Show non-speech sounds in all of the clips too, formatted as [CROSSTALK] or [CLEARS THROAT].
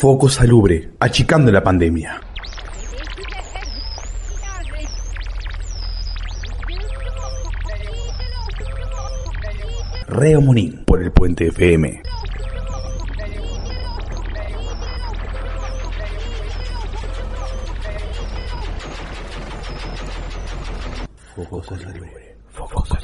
Foco Salubre, achicando la pandemia. Reo Monín por el Puente FM. Foco Salubre, Foco Salubre.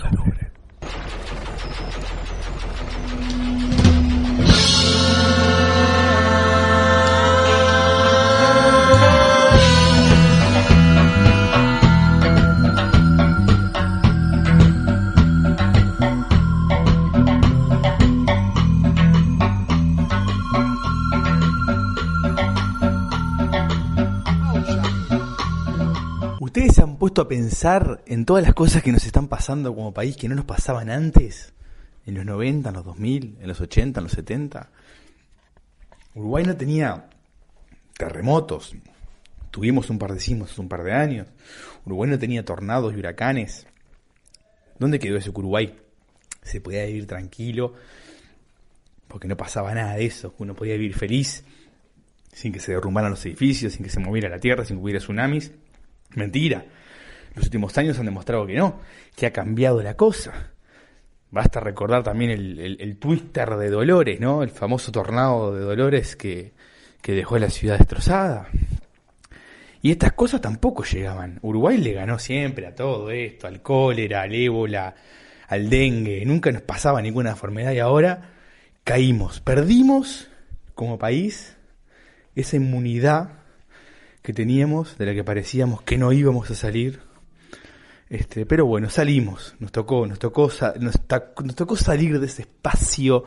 A pensar en todas las cosas que nos están pasando como país que no nos pasaban antes? En los 90, en los 2000, en los 80, en los 70. Uruguay no tenía terremotos. Tuvimos un par de sismos hace un par de años. Uruguay no tenía tornados y huracanes. ¿Dónde quedó ese Uruguay se podía vivir tranquilo? Porque no pasaba nada de eso. Uno podía vivir feliz sin que se derrumbaran los edificios, sin que se moviera la tierra, sin que hubiera tsunamis. Mentira. Los últimos años han demostrado que no, que ha cambiado la cosa. Basta recordar también el, twister de Dolores, ¿no? El famoso tornado de Dolores que, que dejó la ciudad destrozada. Y estas cosas tampoco llegaban. Uruguay le ganó siempre a todo esto, al cólera, al ébola, al dengue. Nunca nos pasaba ninguna enfermedad y ahora caímos. Perdimos como país esa inmunidad que teníamos, de la que parecíamos que no íbamos a salir. Este, pero bueno, salimos, nos tocó, nos tocó, nos, tocó salir de ese espacio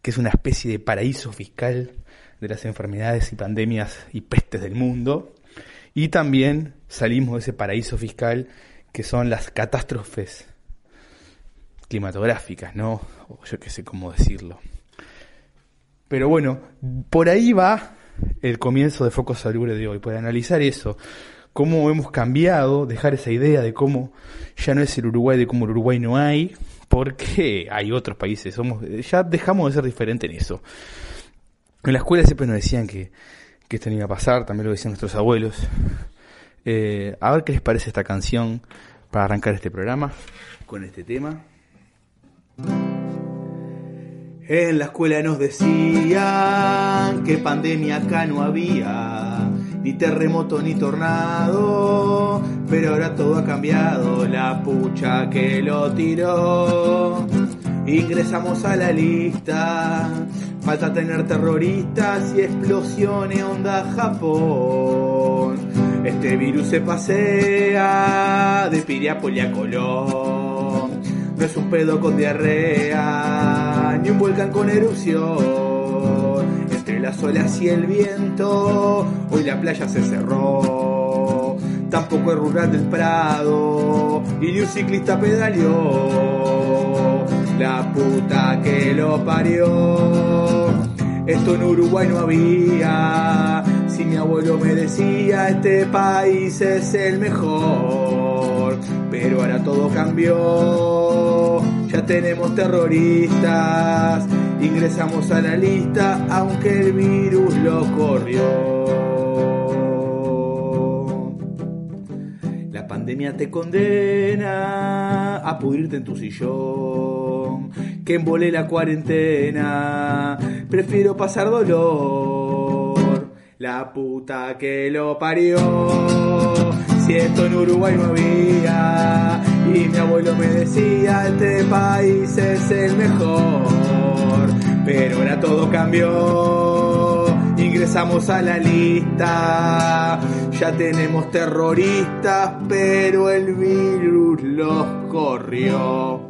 que es una especie de paraíso fiscal de las enfermedades y pandemias y pestes del mundo. Y también salimos de ese paraíso fiscal que son las catástrofes climatográficas, ¿no? O yo qué sé cómo decirlo. Pero bueno, por ahí va el comienzo de Foco Salubre de hoy, para analizar eso, cómo hemos cambiado, dejar esa idea de cómo ya no es el Uruguay, de cómo el Uruguay no hay, porque hay otros países, somos, ya dejamos de ser diferentes en eso. En la escuela siempre nos decían que, que esto no iba a pasar, también lo decían nuestros abuelos. Eh, a ver qué les parece esta canción para arrancar este programa con este tema. En la escuela nos decían que pandemia acá no había, ni terremoto ni tornado, pero ahora todo ha cambiado, la pucha que lo tiró. Ingresamos a la lista, falta tener terroristas y explosiones onda Japón. Este virus se pasea de Piriápolis a. No es un pedo con diarrea, ni un volcán con erupción. Entre las olas y el viento, hoy la playa se cerró. Tampoco es rural del Prado, y ni un ciclista pedaleó. La puta que lo parió. Esto en Uruguay no había. Si mi abuelo me decía, este país es el mejor. Pero ahora todo cambió. Ya tenemos terroristas. Ingresamos a la lista, aunque el virus lo corrió. La pandemia te condena a pudrirte en tu sillón. Que embole la cuarentena. Prefiero pasar dolor. La puta que lo parió. Si esto en Uruguay no había. Y mi abuelo me decía, este país es el mejor. Pero ahora todo cambió. Ingresamos a la lista. Ya tenemos terroristas, pero el virus los corrió.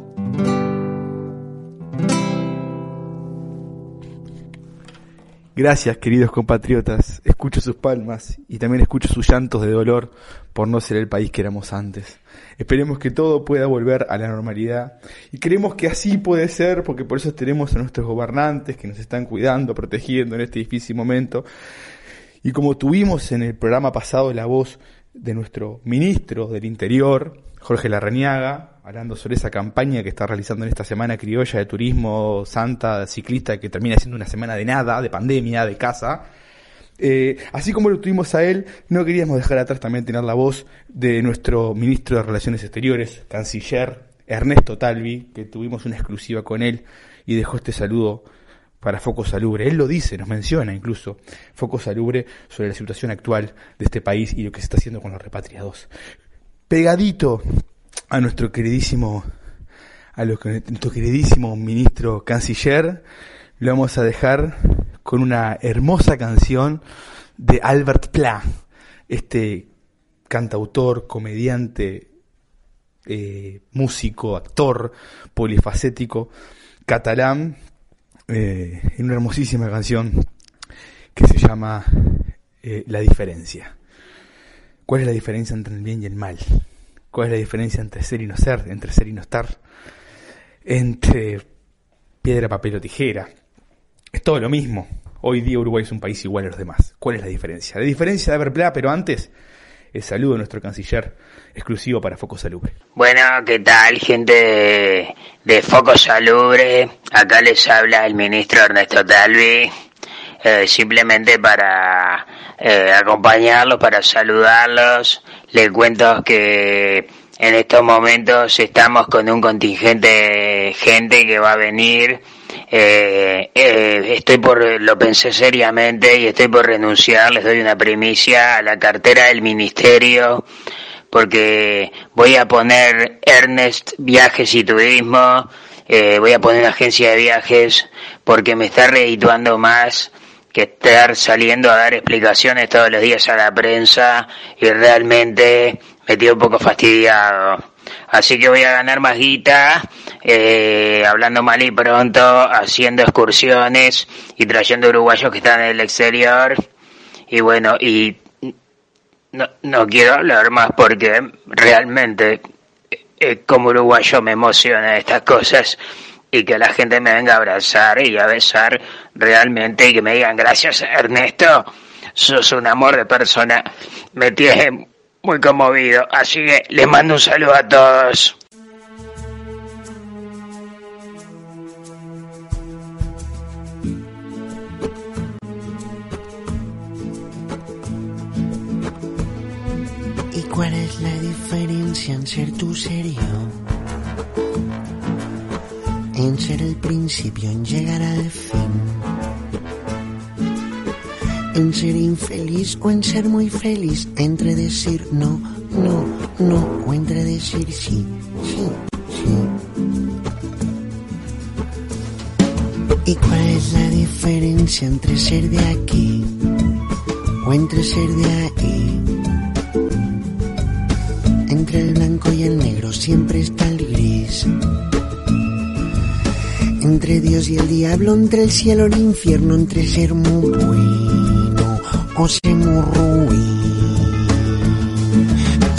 Gracias, queridos compatriotas. Escucho sus palmas y también escucho sus llantos de dolor por no ser el país que éramos antes. Esperemos que todo pueda volver a la normalidad y creemos que así puede ser porque por eso tenemos a nuestros gobernantes que nos están cuidando, protegiendo en este difícil momento. Y como tuvimos en el programa pasado la voz de nuestro ministro del Interior, Jorge Larrañaga, hablando sobre esa campaña que está realizando en esta semana criolla de turismo santa ciclista que termina siendo una semana de nada, de pandemia, de casa. Eh, así como lo tuvimos a él, no queríamos dejar atrás también tener la voz de nuestro ministro de Relaciones Exteriores, canciller Ernesto Talvi, que tuvimos una exclusiva con él y dejó este saludo para Foco Salubre. Él lo dice, nos menciona incluso Foco Salubre sobre la situación actual de este país y lo que se está haciendo con los repatriados. Pegadito a nuestro queridísimo, a nuestro queridísimo ministro canciller, lo vamos a dejar con una hermosa canción de Albert Pla, este cantautor, comediante, eh, músico, actor, polifacético, catalán, eh, en una hermosísima canción que se llama eh, La diferencia. ¿Cuál es la diferencia entre el bien y el mal? ¿Cuál es la diferencia entre ser y no ser, entre ser y no estar? Entre piedra, papel o tijera. Es todo lo mismo. Hoy día Uruguay es un país igual a los demás. ¿Cuál es la diferencia? La diferencia de haber pero antes, el saludo de nuestro canciller exclusivo para Foco Salubre. Bueno, ¿qué tal, gente de, Foco Salubre? Acá les habla el ministro Ernesto Talvi. Eh, simplemente para eh, acompañarlos, para saludarlos. Les cuento que en estos momentos estamos con un contingente de gente que va a venir. Eh, eh, estoy por, lo pensé seriamente y estoy por renunciar, les doy una primicia a la cartera del ministerio porque voy a poner Ernest Viajes y Turismo, eh, voy a poner una agencia de viajes porque me está redituando más que estar saliendo a dar explicaciones todos los días a la prensa y realmente me tiene un poco fastidiado. Así que voy a ganar más guita, eh, hablando mal y pronto, haciendo excursiones y trayendo uruguayos que están en el exterior. Y bueno, y no, no quiero hablar más porque realmente eh, como uruguayo me emociona estas cosas y que la gente me venga a abrazar y a besar realmente y que me digan gracias Ernesto, sos un amor de persona, me tiene muy conmovido, así que les mando un saludo a todos. ¿Y cuál es la diferencia en ser tú serio? En ser el principio, en llegar al fin. En ser infeliz o en ser muy feliz. Entre decir no, no, no. O entre decir sí, sí, sí. ¿Y cuál es la diferencia entre ser de aquí o entre ser de ahí? Entre el blanco y el negro siempre está el Entre Dios y el diablo, entre el cielo y el infierno, entre ser muy bueno o ser muy ruin.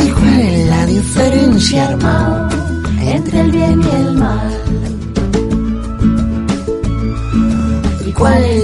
¿Y cuál es la diferencia, hermano, entre el bien y el mal? ¿Y cuál es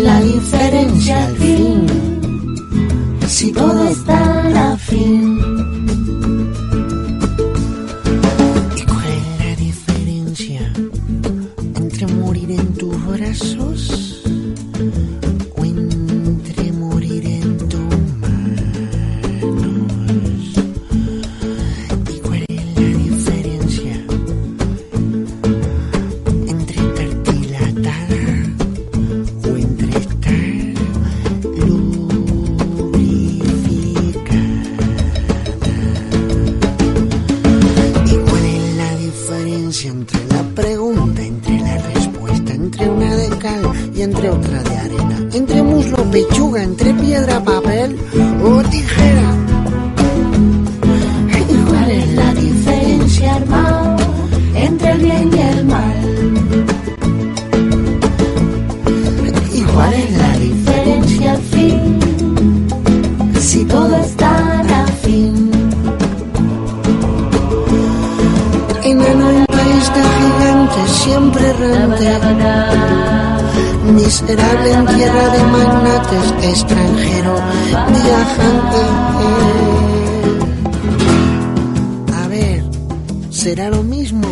lo mismo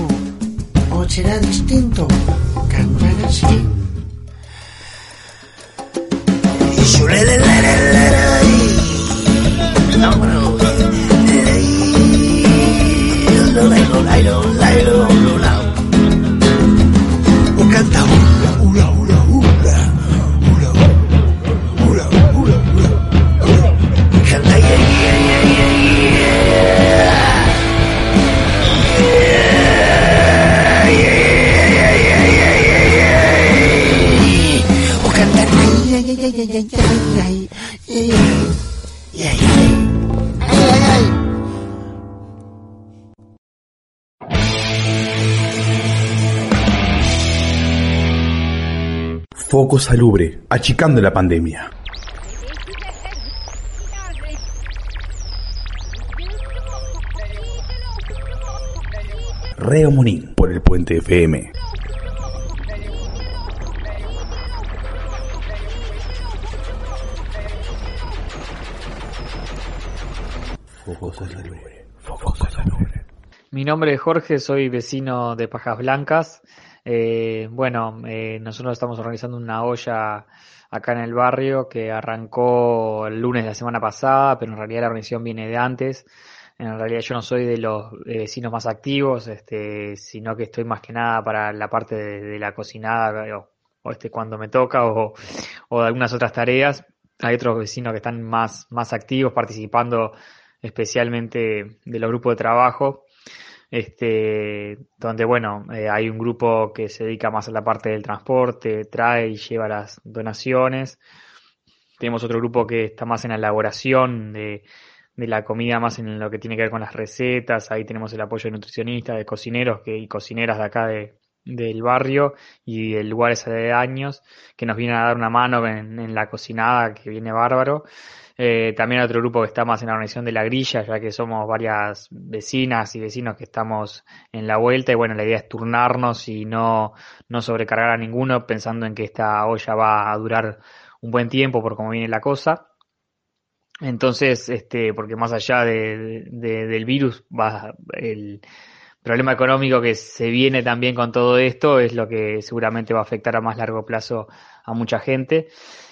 o será distinto? Cantar así. Y Foco Salubre, achicando la pandemia. Reo Monín, por el Puente FM. Mi nombre es Jorge, soy vecino de Pajas Blancas. Eh, bueno, eh, nosotros estamos organizando una olla acá en el barrio que arrancó el lunes de la semana pasada, pero en realidad la organización viene de antes. En realidad yo no soy de los eh, vecinos más activos, este, sino que estoy más que nada para la parte de, la cocinada o, o este cuando me toca o, o de algunas otras tareas. Hay otros vecinos que están más, más activos participando especialmente de los grupos de trabajo este, donde bueno, eh, hay un grupo que se dedica más a la parte del transporte, trae y lleva las donaciones. Tenemos otro grupo que está más en la elaboración de, de la comida, más en lo que tiene que ver con las recetas. Ahí tenemos el apoyo de nutricionistas, de cocineros que, y cocineras de acá de, del barrio y de aledaños que nos vienen a dar una mano en, la cocinada, que viene bárbaro. Eh, también otro grupo que está más en la organización de la grilla, ya que somos varias vecinas y vecinos que estamos en la vuelta y bueno, la idea es turnarnos y no, no sobrecargar a ninguno pensando en que esta olla va a durar un buen tiempo por cómo viene la cosa. Entonces, este, porque más allá de- del virus, va el problema económico que se viene también con todo esto es lo que seguramente va a afectar a más largo plazo a mucha gente.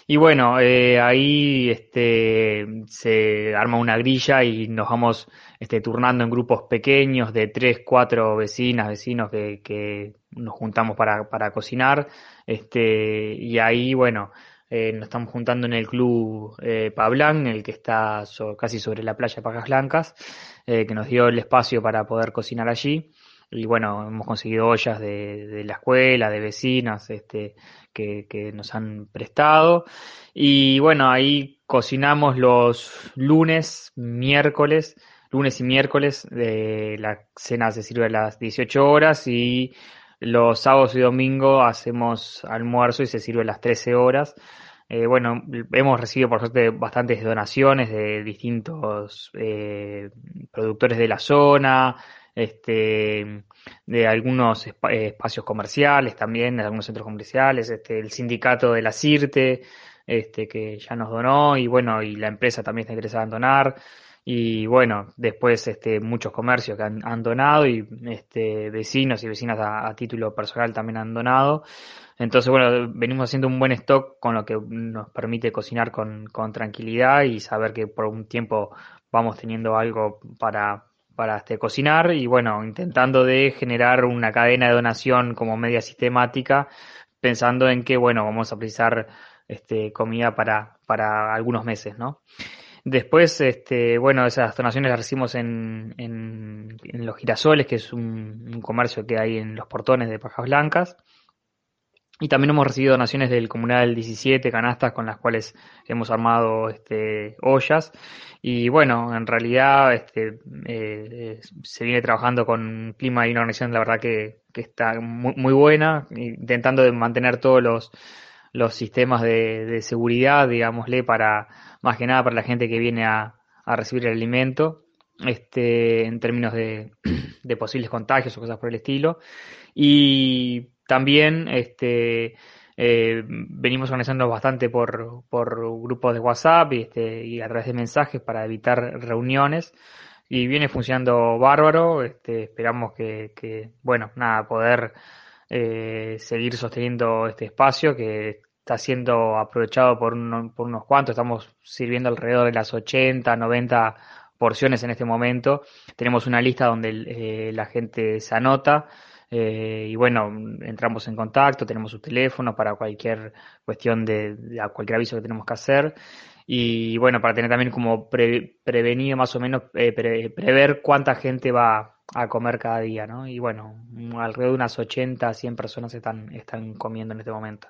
Y bueno, eh, ahí este, se arma una grilla y nos vamos este, turnando en grupos pequeños de tres, cuatro vecinas, vecinos que, que nos juntamos para, para cocinar. Este, y ahí, bueno, eh, nos estamos juntando en el club eh, Pablán, el que está casi sobre la playa Pajas Blancas, eh, que nos dio el espacio para poder cocinar allí. Y bueno, hemos conseguido ollas de, de la escuela, de vecinas, este, que, que nos han prestado. Y bueno, ahí cocinamos los lunes, miércoles, lunes y miércoles, de la cena se sirve a las 18 horas y los sábados y domingos hacemos almuerzo y se sirve a las 13 horas. Eh, bueno, hemos recibido por suerte bastantes donaciones de distintos eh, productores de la zona, este, de algunos eh, espacios comerciales también, de algunos centros comerciales, este, el sindicato de la CIRTE, este, que ya nos donó, y bueno, y la empresa también está interesada en donar, y bueno, después este, muchos comercios que han, donado, y este, vecinos y vecinas a, a título personal también han donado. Entonces, bueno, venimos haciendo un buen stock con lo que nos permite cocinar con, con tranquilidad y saber que por un tiempo vamos teniendo algo para, para este, cocinar y bueno, intentando de generar una cadena de donación como media sistemática, pensando en que, bueno, vamos a precisar este, comida para, para algunos meses, ¿no? Después, este, bueno, esas donaciones las recibimos en, en, en Los Girasoles, que es un, un comercio que hay en los portones de Pajas Blancas. Y también hemos recibido donaciones del Comunal 17, canastas con las cuales hemos armado este, ollas. Y bueno, en realidad este, eh, se viene trabajando con clima y una organización, la verdad, que, que está muy, muy buena, intentando de mantener todos los, los sistemas de, de seguridad, digámosle, para más que nada para la gente que viene a, a recibir el alimento, este, en términos de, [CLEARS THROAT] posibles contagios o cosas por el estilo. Y también este, eh, venimos organizando bastante por, por grupos de WhatsApp y, este, y a través de mensajes para evitar reuniones y viene funcionando bárbaro. Este, esperamos que, bueno, nada, poder eh, seguir sosteniendo este espacio que está siendo aprovechado por, por unos cuantos. Estamos sirviendo alrededor de las 80, 90 porciones en este momento. Tenemos una lista donde eh, la gente se anota. Eh, y bueno, entramos en contacto, tenemos su teléfono para cualquier cuestión de, de cualquier aviso que tenemos que hacer y bueno, para tener también como prevenido más o menos, eh, prever cuánta gente va a comer cada día, ¿no? Y bueno, alrededor de unas 80, 100 personas están, están comiendo en este momento.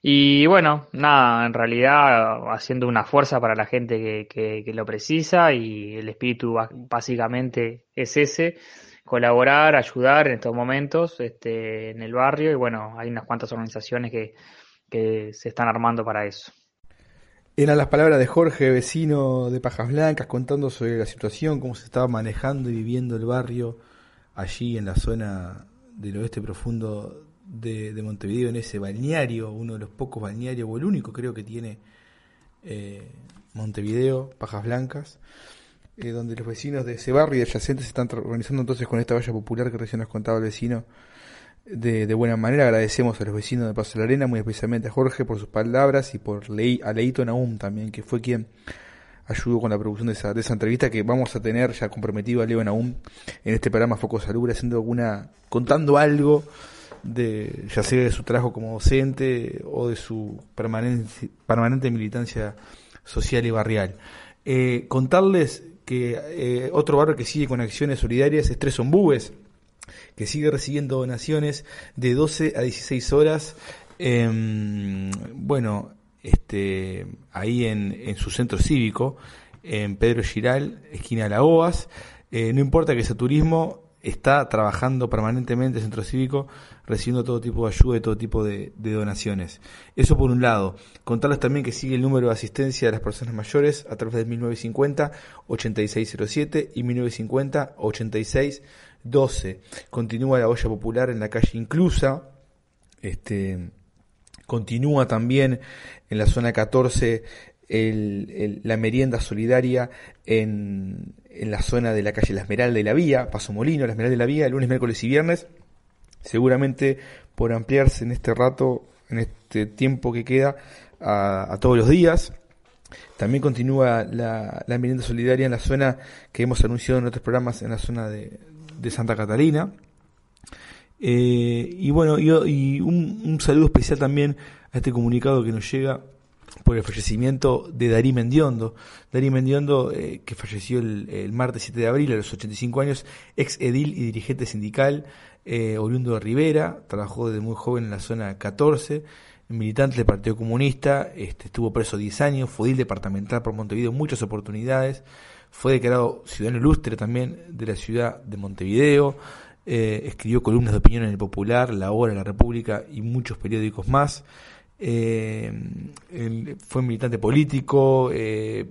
Y bueno, nada, en realidad haciendo una fuerza para la gente que, que, que lo precisa y el espíritu básicamente es ese, colaborar, ayudar en estos momentos este, en el barrio y bueno, hay unas cuantas organizaciones que, que se están armando para eso. Eran las palabras de Jorge, vecino de Pajas Blancas, contando sobre la situación, cómo se estaba manejando y viviendo el barrio allí en la zona del oeste profundo de, Montevideo, en ese balneario, uno de los pocos balnearios, o el único creo que tiene eh, Montevideo, Pajas Blancas, eh, donde los vecinos de ese barrio y adyacentes se están organizando entonces con esta valla popular que recién nos contaba el vecino de, buena manera. Agradecemos a los vecinos de Paso de la Arena, muy especialmente a Jorge por sus palabras y por Lei, a Leito Naum también, que fue quien ayudó con la producción de esa, de esa entrevista que vamos a tener ya comprometido a Leo Naum en este programa Foco Salubre, haciendo alguna, contando algo de, ya sea de su trabajo como docente o de su permanente, permanente militancia social y barrial. Eh, contarles que eh, otro barrio que sigue con acciones solidarias es Tres Ombúes, que sigue recibiendo donaciones de 12 a 16 horas. Em, bueno, este, ahí en, su centro cívico, en Pedro Giral, esquina de la OAS. Eh, no importa que ese turismo está trabajando permanentemente el centro cívico, recibiendo todo tipo de ayuda y todo tipo de, donaciones. Eso por un lado. Contarles también que sigue el número de asistencia de las personas mayores a través de 1950-8607 y 1950-86 12. Continúa la olla popular en la calle Inclusa. Este, continúa también en la zona 14 la merienda solidaria en, en, la zona de la calle La Esmeralda y la Vía, Paso Molino, La Esmeralda de la Vía, lunes, miércoles y viernes. Seguramente por ampliarse en este rato, en este tiempo que queda, a, todos los días. También continúa la, la merienda solidaria en la zona que hemos anunciado en otros programas, en la zona de, de Santa Catalina. Eh, y bueno, y, un, saludo especial también a este comunicado que nos llega por el fallecimiento de Darí Mendiondo. Darí Mendiondo, eh, que falleció el, martes 7 de abril a los 85 años, ex edil y dirigente sindical, eh, oriundo de Rivera, trabajó desde muy joven en la zona 14, militante del Partido Comunista, este, estuvo preso 10 años, fue edil departamental por Montevideo en muchas oportunidades, fue declarado ciudadano ilustre también de la ciudad de Montevideo. Eh, escribió columnas de opinión en el Popular, La Hora, La República y muchos periódicos más. Eh, fue militante político, eh,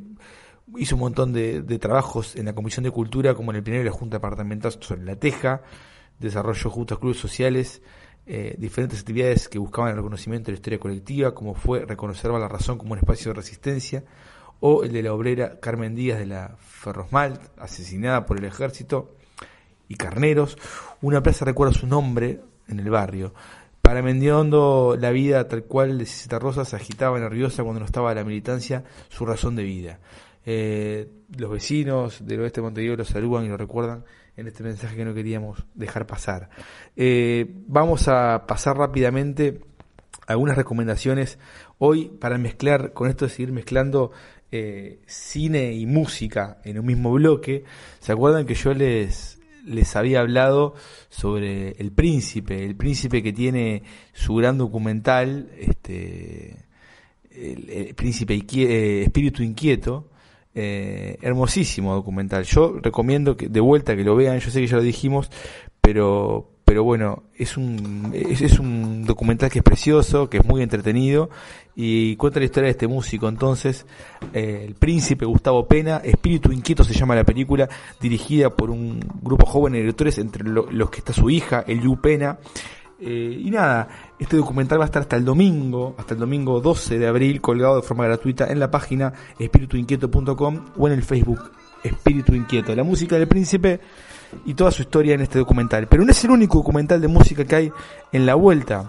hizo un montón de, trabajos en la Comisión de Cultura, como en el primero de la Junta Departamental sobre la Teja, desarrolló justos clubes sociales, diferentes actividades que buscaban el reconocimiento de la historia colectiva, como fue reconocer la razón como un espacio de resistencia, o el de la obrera Carmen Díaz de la Ferrosmalt, asesinada por el ejército, y Carneros. Una plaza recuerda su nombre en el barrio. Para Mendiondo, la vida tal cual de Ciceta Rosa se agitaba nerviosa cuando no estaba la militancia, su razón de vida. Eh, los vecinos del oeste de Montevideo lo saludan y lo recuerdan en este mensaje que no queríamos dejar pasar. Eh, vamos a pasar rápidamente algunas recomendaciones hoy para mezclar, con esto de seguir mezclando eh, cine y música en un mismo bloque. ¿Se acuerdan que yo les, les había hablado sobre El Príncipe? El Príncipe que tiene su gran documental, este, el, Príncipe eh, Espíritu Inquieto. Eh, hermosísimo documental. Yo recomiendo que de vuelta que lo vean. Yo sé que ya lo dijimos, pero pero bueno, es un, es, un documental que es precioso, que es muy entretenido y cuenta la historia de este músico. Entonces, eh, el príncipe Gustavo Pena, Espíritu Inquieto se llama la película, dirigida por un grupo joven de directores, entre los que está su hija, Eliu Pena. Eh, y nada, este documental va a estar hasta el domingo, hasta el domingo 12 de abril, colgado de forma gratuita en la página espirituinquieto.com o en el Facebook Espíritu Inquieto. La música del príncipe y toda su historia en este documental. Pero no es el único documental de música que hay en la vuelta.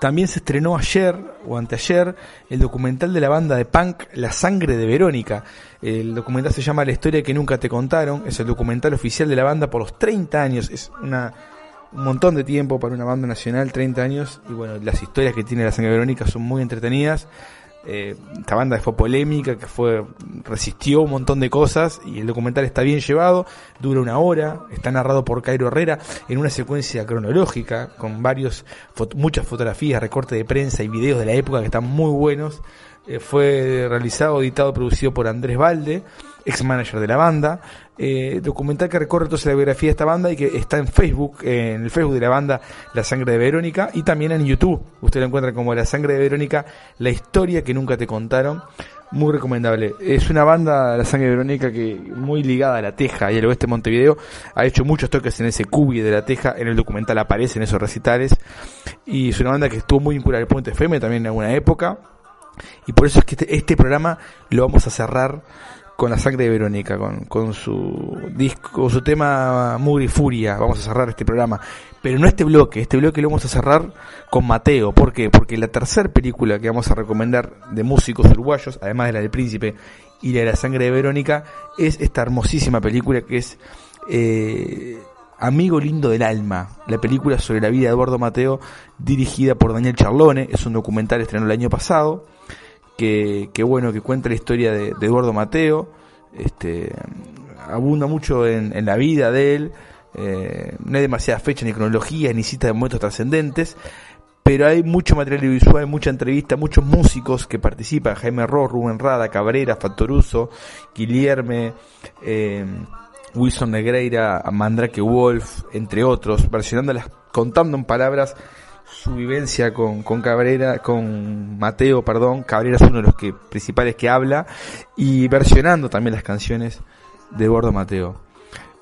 También se estrenó ayer o anteayer el documental de la banda de punk La Sangre de Verónica. El documental se llama La historia que nunca te contaron. Es el documental oficial de la banda por los 30 años. Es una un montón de tiempo para una banda nacional, 30 años, y bueno, las historias que tiene la sangre verónica son muy entretenidas. Eh, esta banda fue polémica, que fue resistió un montón de cosas y el documental está bien llevado, dura una hora, está narrado por Cairo Herrera en una secuencia cronológica con varios muchas fotografías, recortes de prensa y videos de la época que están muy buenos. Eh, fue realizado, editado, producido por Andrés Valde ex manager de la banda, eh, documental que recorre toda la biografía de esta banda y que está en Facebook, en el Facebook de la banda La Sangre de Verónica y también en YouTube. Usted lo encuentra como La Sangre de Verónica, la historia que nunca te contaron. Muy recomendable. Es una banda, La Sangre de Verónica, que muy ligada a La Teja y al oeste de Montevideo. Ha hecho muchos toques en ese cubi de La Teja. En el documental aparecen esos recitales. Y es una banda que estuvo muy vinculada al Puente FM también en alguna época. Y por eso es que este, este programa lo vamos a cerrar con la sangre de Verónica, con, con su disco, su tema Mugri Furia. Vamos a cerrar este programa. Pero no este bloque, este bloque lo vamos a cerrar con Mateo. ¿Por qué? Porque la tercera película que vamos a recomendar de músicos uruguayos, además de la del Príncipe y la de la sangre de Verónica, es esta hermosísima película que es eh, Amigo Lindo del Alma, la película sobre la vida de Eduardo Mateo, dirigida por Daniel Charlone. Es un documental estrenado el año pasado que, bueno, que cuenta la historia de, Eduardo Mateo, este, abunda mucho en, la vida de él, eh, no hay demasiadas fechas ni cronologías ni citas de momentos trascendentes, pero hay mucho material visual, mucha entrevista, muchos músicos que participan, Jaime Ross, Rubén Rada, Cabrera, Factoruso, Guillerme, eh, Wilson Negreira, Mandrake Wolf, entre otros, versionándolas, contando en palabras su vivencia con, con Cabrera, con Mateo, perdón, Cabrera es uno de los que, principales que habla, y versionando también las canciones de Gordo Mateo.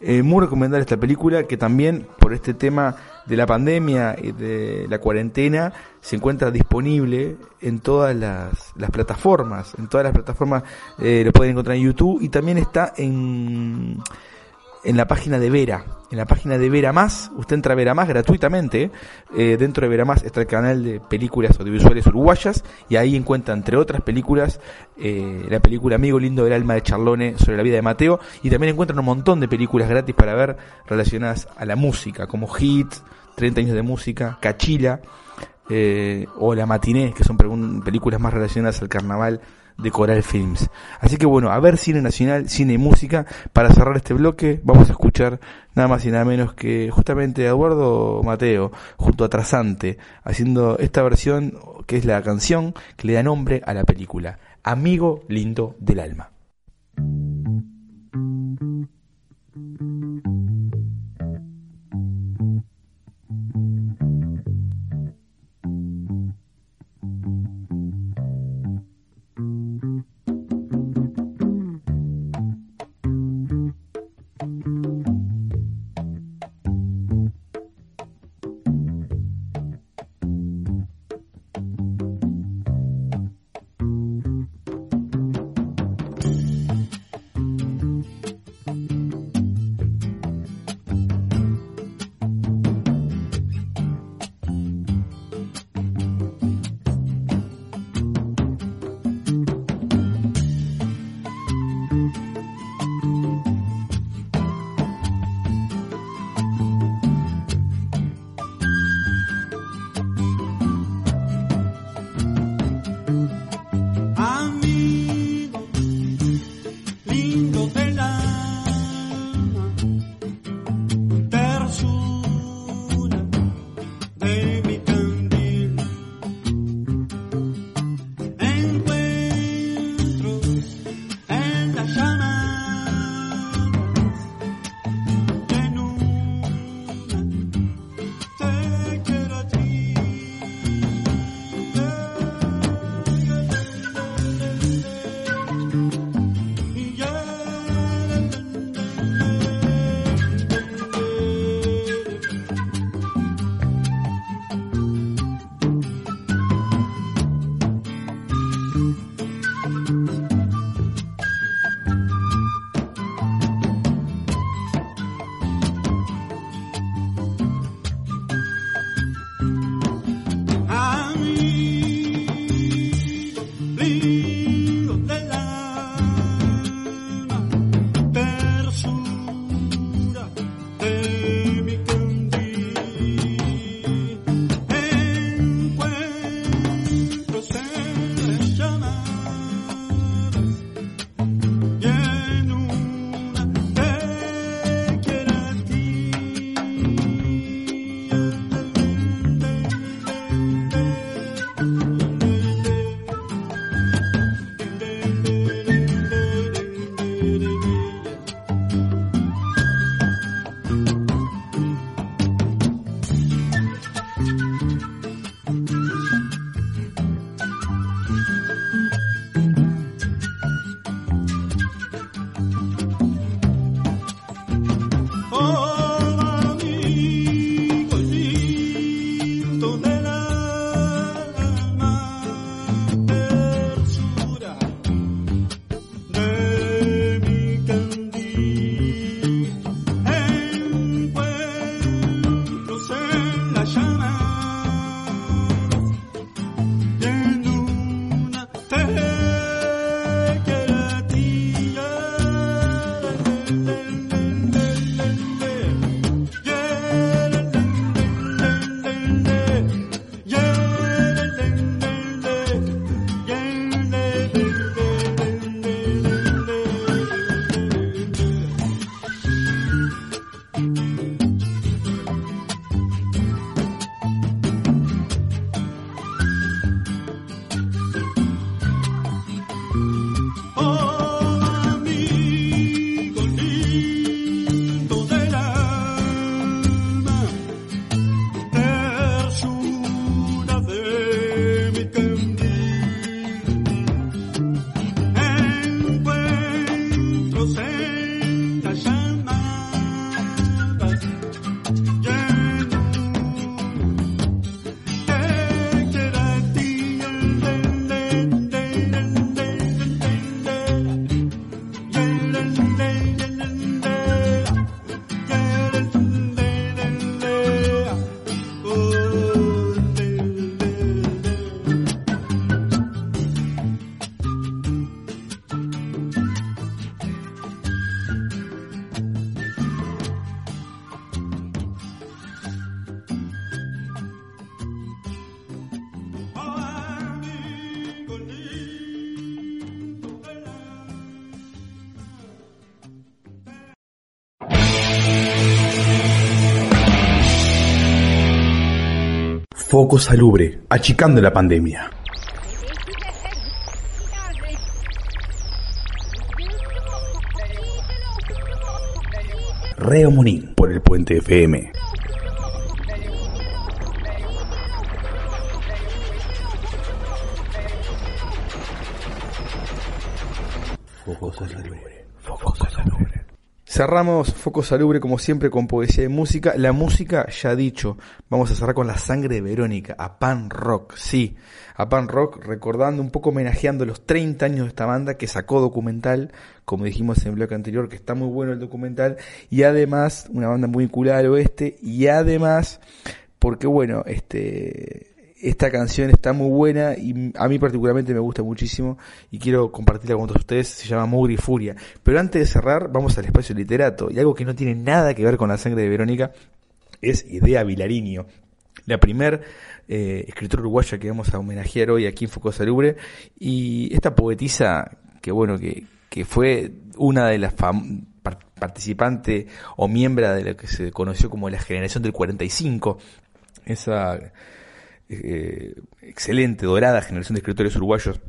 Eh, muy recomendable esta película que también por este tema de la pandemia y de la cuarentena se encuentra disponible en todas las, las plataformas, en todas las plataformas eh, lo pueden encontrar en YouTube y también está en en la página de Vera. En la página de Vera Más, usted entra a Vera Más gratuitamente. Eh, dentro de Vera Más está el canal de películas audiovisuales uruguayas y ahí encuentra, entre otras películas, eh, la película Amigo Lindo del Alma de Charlone sobre la vida de Mateo y también encuentran un montón de películas gratis para ver relacionadas a la música, como Hit, 30 años de música, Cachila eh, o La Matiné, que son películas más relacionadas al carnaval de Coral Films. Así que bueno, a ver cine nacional, cine y música. Para cerrar este bloque vamos a escuchar nada más y nada menos que justamente Eduardo Mateo junto a Trasante haciendo esta versión que es la canción que le da nombre a la película, Amigo Lindo del Alma. Foco Salubre, achicando la pandemia. Reo Munín por el Puente FM. Cerramos Foco Salubre como siempre con poesía y música. La música ya dicho, vamos a cerrar con la sangre de Verónica, a Pan Rock, sí, a Pan Rock recordando un poco homenajeando los 30 años de esta banda que sacó documental, como dijimos en el bloque anterior, que está muy bueno el documental y además una banda muy vinculada al oeste y además porque bueno, este esta canción está muy buena y a mí particularmente me gusta muchísimo y quiero compartirla con todos ustedes. Se llama Mugri Furia. Pero antes de cerrar, vamos al espacio literato y algo que no tiene nada que ver con la sangre de Verónica es Idea Vilariño. La primer eh, escritora uruguaya que vamos a homenajear hoy aquí en Foco Salubre y esta poetisa que bueno que, que fue una de las participantes o miembro de lo que se conoció como la generación del 45 esa eh, excelente, dorada generación de escritores uruguayos,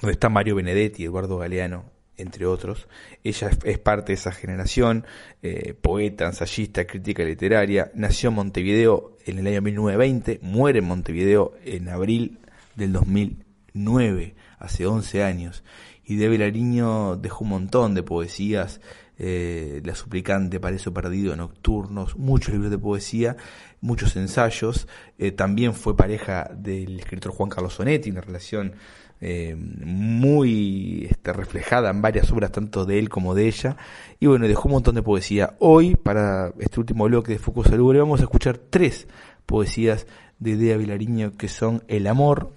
donde está Mario Benedetti, Eduardo Galeano, entre otros. Ella es, parte de esa generación, eh, poeta, ensayista, crítica literaria. Nació en Montevideo en el año 1920, muere en Montevideo en abril del 2009, hace 11 años. Y de Velariño dejó un montón de poesías, eh, La suplicante, Parezo perdido, Nocturnos, muchos libros de poesía, muchos ensayos. Eh, también fue pareja del escritor Juan Carlos Sonetti, una relación eh, muy este, reflejada en varias obras, tanto de él como de ella. Y bueno, dejó un montón de poesía. Hoy, para este último bloque de Focus Salubre, vamos a escuchar tres poesías de Idea Vilariño que son El amor,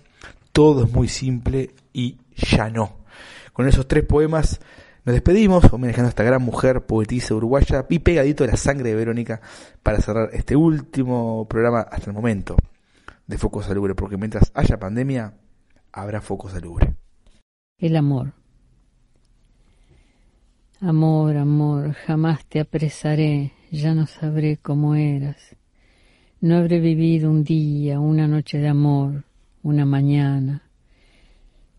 Todo es muy simple y Ya no. Con esos tres poemas nos despedimos, homenajeando a esta gran mujer, poetisa uruguaya, y pegadito de la sangre de Verónica, para cerrar este último programa hasta el momento de Foco Salubre, porque mientras haya pandemia, habrá Foco Salubre. El amor. Amor, amor, jamás te apresaré, ya no sabré cómo eras. No habré vivido un día, una noche de amor, una mañana.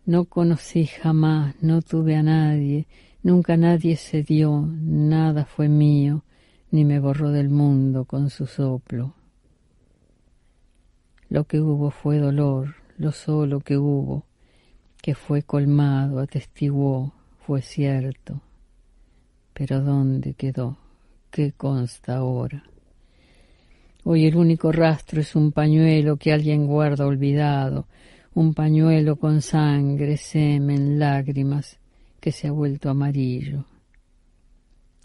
No conocí jamás, no tuve a nadie, Nunca nadie se dio, nada fue mío, ni me borró del mundo con su soplo. Lo que hubo fue dolor, lo solo que hubo, que fue colmado, atestiguó, fue cierto. Pero ¿dónde quedó? ¿Qué consta ahora? Hoy el único rastro es un pañuelo que alguien guarda olvidado, un pañuelo con sangre, semen, lágrimas, que se ha vuelto amarillo.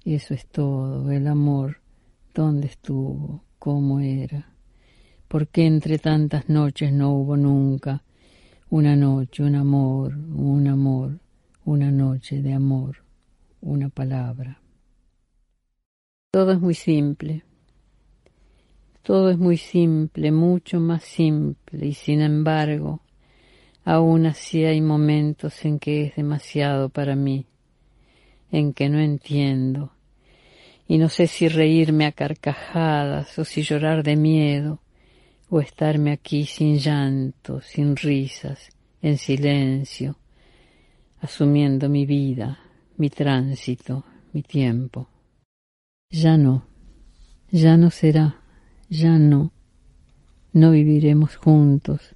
Eso es todo, el amor, dónde estuvo, cómo era, por qué entre tantas noches no hubo nunca una noche, un amor, un amor, una noche de amor, una palabra. Todo es muy simple, todo es muy simple, mucho más simple, y sin embargo, Aún así hay momentos en que es demasiado para mí, en que no entiendo, y no sé si reírme a carcajadas o si llorar de miedo, o estarme aquí sin llanto, sin risas, en silencio, asumiendo mi vida, mi tránsito, mi tiempo. Ya no, ya no será, ya no, no viviremos juntos,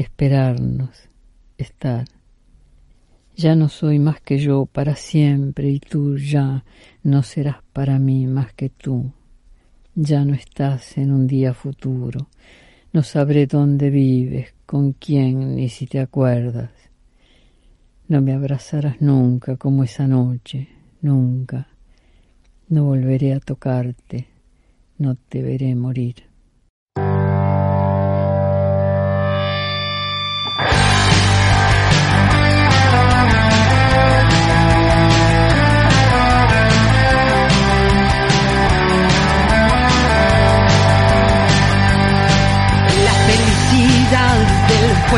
esperarnos, estar. Ya no soy más que yo para siempre y tú ya no serás para mí más que tú. Ya no estás en un día futuro. No sabré dónde vives, con quién, ni si te acuerdas. No me abrazarás nunca como esa noche, nunca. No volveré a tocarte, no te veré morir.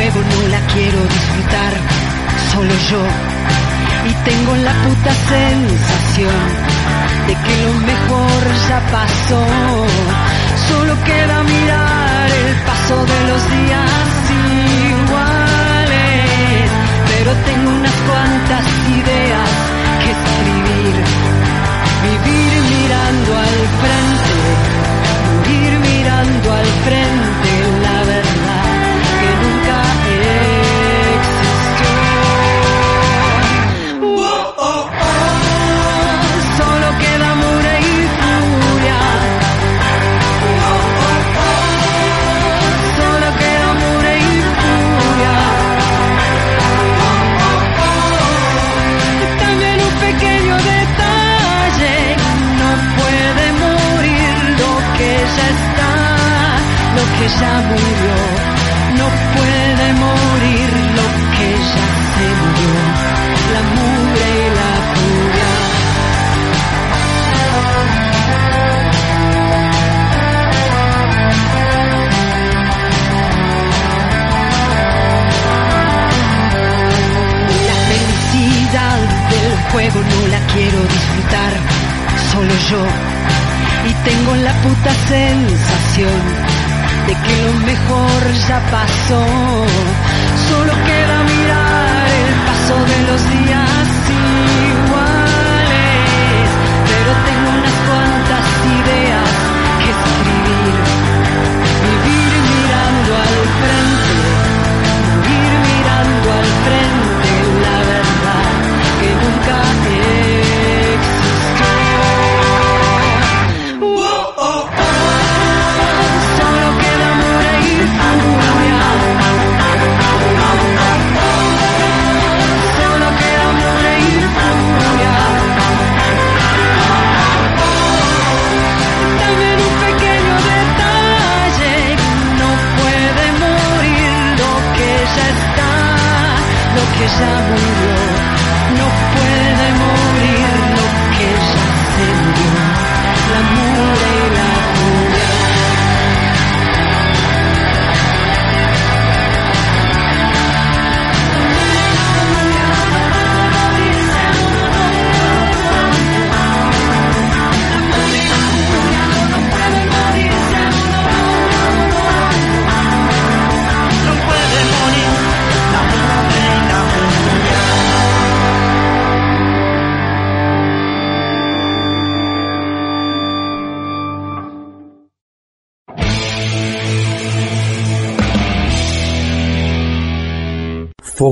juego no la quiero disfrutar, solo yo. Y tengo la puta sensación de que lo mejor ya pasó. Solo queda mirar el paso de los días iguales. Pero tengo unas cuantas ideas que escribir. Vivir mirando al frente. 下不留。já passou. No puede.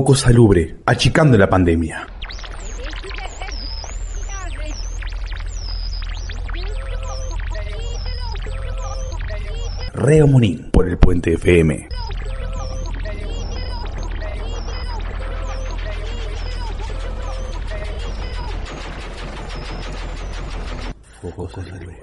poco salubre, achicando la pandemia. Reo Monín por el Puente FM. Poco salubre.